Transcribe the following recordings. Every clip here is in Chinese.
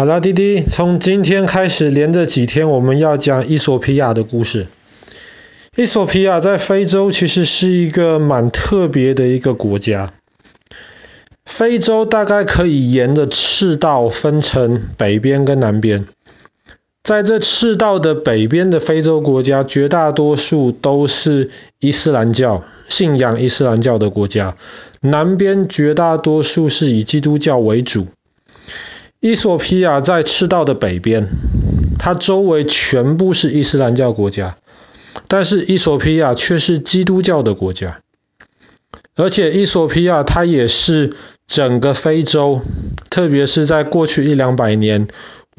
好啦，弟弟，从今天开始，连着几天，我们要讲伊索比亚的故事。伊索比亚在非洲其实是一个蛮特别的一个国家。非洲大概可以沿着赤道分成北边跟南边。在这赤道的北边的非洲国家，绝大多数都是伊斯兰教，信仰伊斯兰教的国家。南边绝大多数是以基督教为主。伊索比亚在赤道的北边，它周围全部是伊斯兰教国家，但是伊索比亚却是基督教的国家，而且伊索比亚它也是整个非洲，特别是在过去一两百年，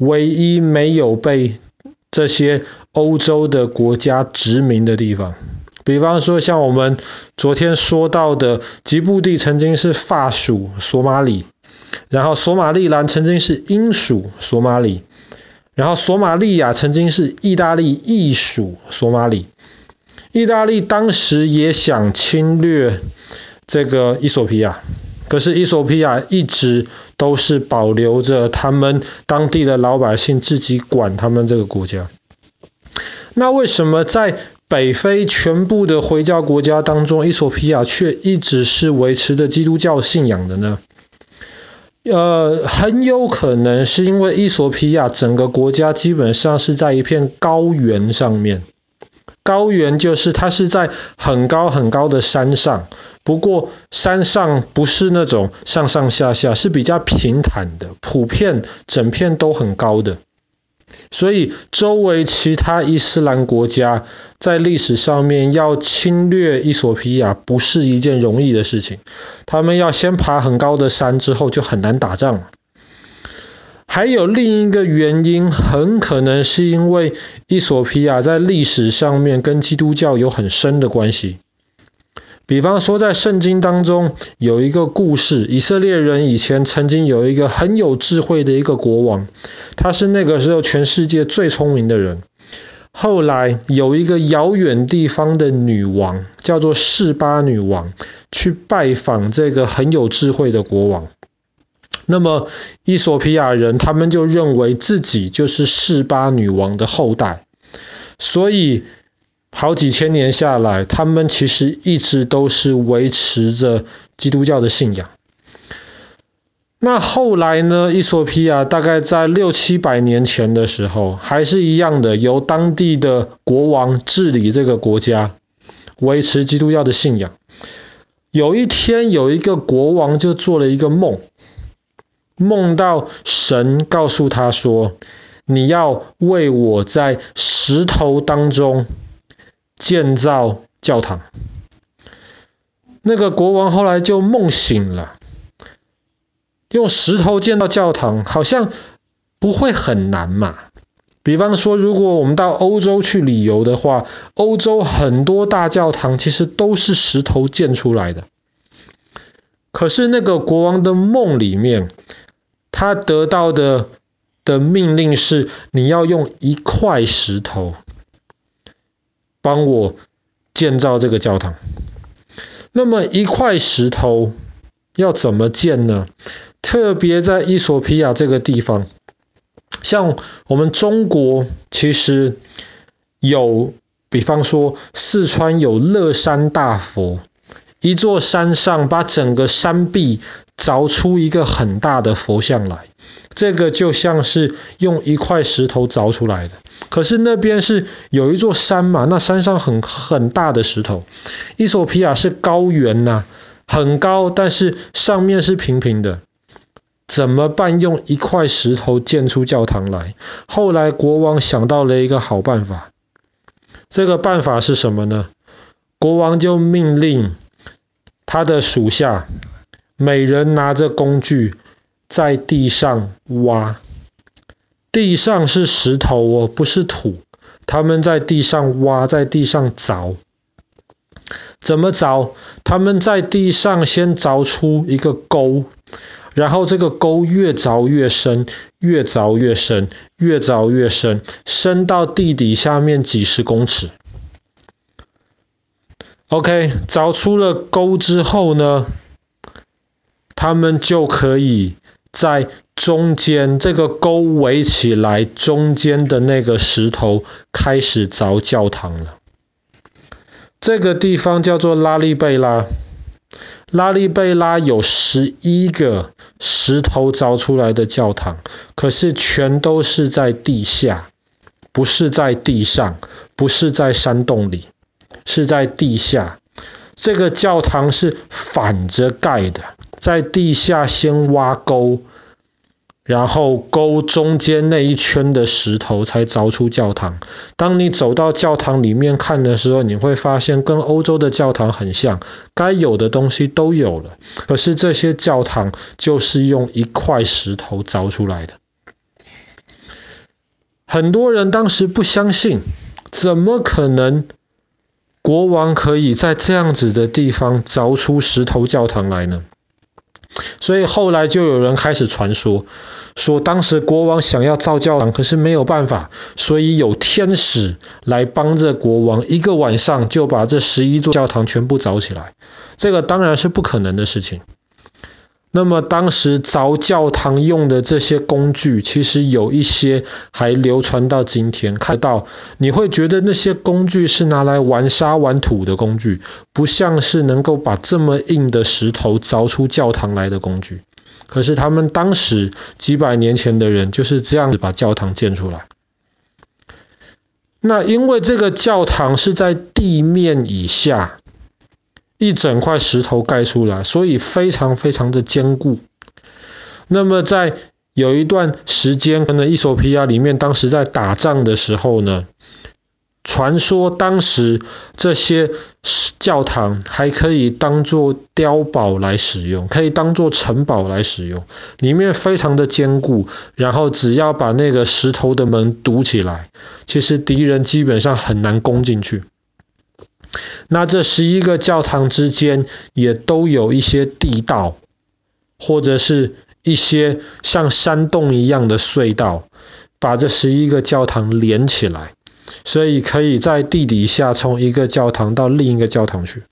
唯一没有被这些欧洲的国家殖民的地方。比方说，像我们昨天说到的，吉布地曾经是法属索马里。然后索马利兰曾经是英属索马里，然后索马利亚曾经是意大利意属索马里。意大利当时也想侵略这个伊索比亚，可是伊索比亚一直都是保留着他们当地的老百姓自己管他们这个国家。那为什么在北非全部的回教国家当中，伊索比亚却一直是维持着基督教信仰的呢？呃，很有可能是因为伊索比亚整个国家基本上是在一片高原上面，高原就是它是在很高很高的山上，不过山上不是那种上上下下，是比较平坦的，普遍整片都很高的。所以，周围其他伊斯兰国家在历史上面要侵略衣索比亚不是一件容易的事情。他们要先爬很高的山，之后就很难打仗。还有另一个原因，很可能是因为衣索比亚在历史上面跟基督教有很深的关系。比方说，在圣经当中有一个故事，以色列人以前曾经有一个很有智慧的一个国王，他是那个时候全世界最聪明的人。后来有一个遥远地方的女王，叫做示巴女王，去拜访这个很有智慧的国王。那么，伊索比亚人他们就认为自己就是示巴女王的后代，所以，好几千年下来，他们其实一直都是维持着基督教的信仰。那后来呢？伊索比亚大概在六七百年前的时候，还是一样的，由当地的国王治理这个国家，维持基督教的信仰。有一天，有一个国王就做了一个梦，梦到神告诉他说：“你要为我在石头当中。”建造教堂，那个国王后来就梦醒了，用石头建造教堂，好像不会很难嘛。比方说，如果我们到欧洲去旅游的话，欧洲很多大教堂其实都是石头建出来的。可是那个国王的梦里面，他得到的的命令是，你要用一块石头。帮我建造这个教堂。那么一块石头要怎么建呢？特别在伊索比亚这个地方，像我们中国其实有，比方说四川有乐山大佛，一座山上把整个山壁凿出一个很大的佛像来，这个就像是用一块石头凿出来的。可是那边是有一座山嘛，那山上很很大的石头。伊索比亚是高原呐、很高，但是上面是平平的。怎么办？用一块石头建出教堂来。后来国王想到了一个好办法。这个办法是什么呢？国王就命令他的属下，每人拿着工具在地上挖。地上是石头哦，不是土。他们在地上挖，在地上凿。怎么凿？他们在地上先凿出一个沟，然后这个沟越凿越深，越凿越深，越凿越深，深到地底下面几十公尺。OK，凿出了沟之后呢，他们就可以在中间这个沟围起来，中间的那个石头开始凿教堂了。这个地方叫做拉利贝拉。拉利贝拉有十一个石头凿出来的教堂，可是全都是在地下，不是在地上，不是在山洞里，是在地下。这个教堂是反着盖的，在地下先挖沟。然后沟中间那一圈的石头才凿出教堂。当你走到教堂里面看的时候，你会发现跟欧洲的教堂很像，该有的东西都有了。可是这些教堂就是用一块石头凿出来的。很多人当时不相信，怎么可能国王可以在这样子的地方凿出石头教堂来呢？所以后来就有人开始传说，说当时国王想要造教堂，可是没有办法，所以有天使来帮着国王，一个晚上就把这十一座教堂全部凿起来。这个当然是不可能的事情。那么当时凿教堂用的这些工具，其实有一些还流传到今天。看到你会觉得那些工具是拿来玩沙玩土的工具，不像是能够把这么硬的石头凿出教堂来的工具。可是他们当时几百年前的人就是这样子把教堂建出来。那因为这个教堂是在地面以下。一整块石头盖出来，所以非常非常的坚固。那么在有一段时间，可能衣索比亚里面当时在打仗的时候呢，传说当时这些教堂还可以当做碉堡来使用，可以当做城堡来使用，里面非常的坚固。然后只要把那个石头的门堵起来，其实敌人基本上很难攻进去。那这十一个教堂之间也都有一些地道，或者是一些像山洞一样的隧道，把这十一个教堂连起来，所以可以在地底下从一个教堂到另一个教堂去。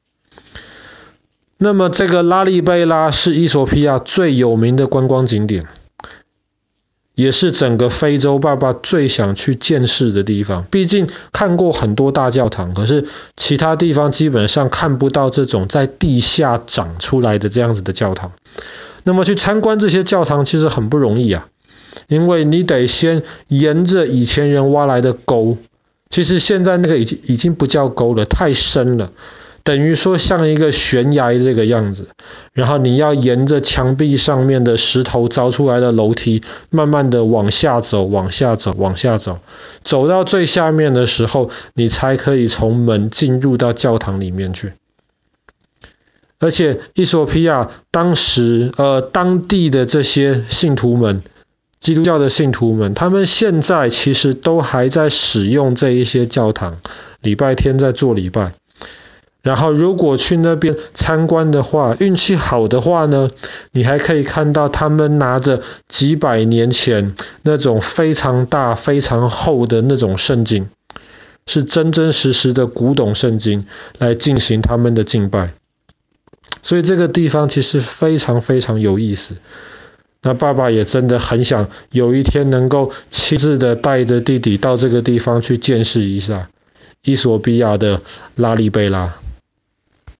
那么这个拉利贝拉是伊索比亚最有名的观光景点。也是整个非洲爸爸最想去见识的地方。毕竟看过很多大教堂，可是其他地方基本上看不到这种在地下长出来的这样子的教堂。那么去参观这些教堂其实很不容易啊，因为你得先沿着以前人挖来的沟，其实现在那个已经已经不叫沟了，太深了。等于说像一个悬崖这个样子，然后你要沿着墙壁上面的石头凿出来的楼梯，慢慢的往下走，往下走，往下走，走到最下面的时候，你才可以从门进入到教堂里面去。而且，伊索比亚当时呃当地的这些信徒们，基督教的信徒们，他们现在其实都还在使用这一些教堂，礼拜天在做礼拜。然后，如果去那边参观的话，运气好的话呢，你还可以看到他们拿着几百年前那种非常大、非常厚的那种圣经，是真真实实的古董圣经来进行他们的敬拜。所以这个地方其实非常非常有意思。那爸爸也真的很想有一天能够亲自的带着弟弟到这个地方去见识一下伊索比亚的拉利贝拉。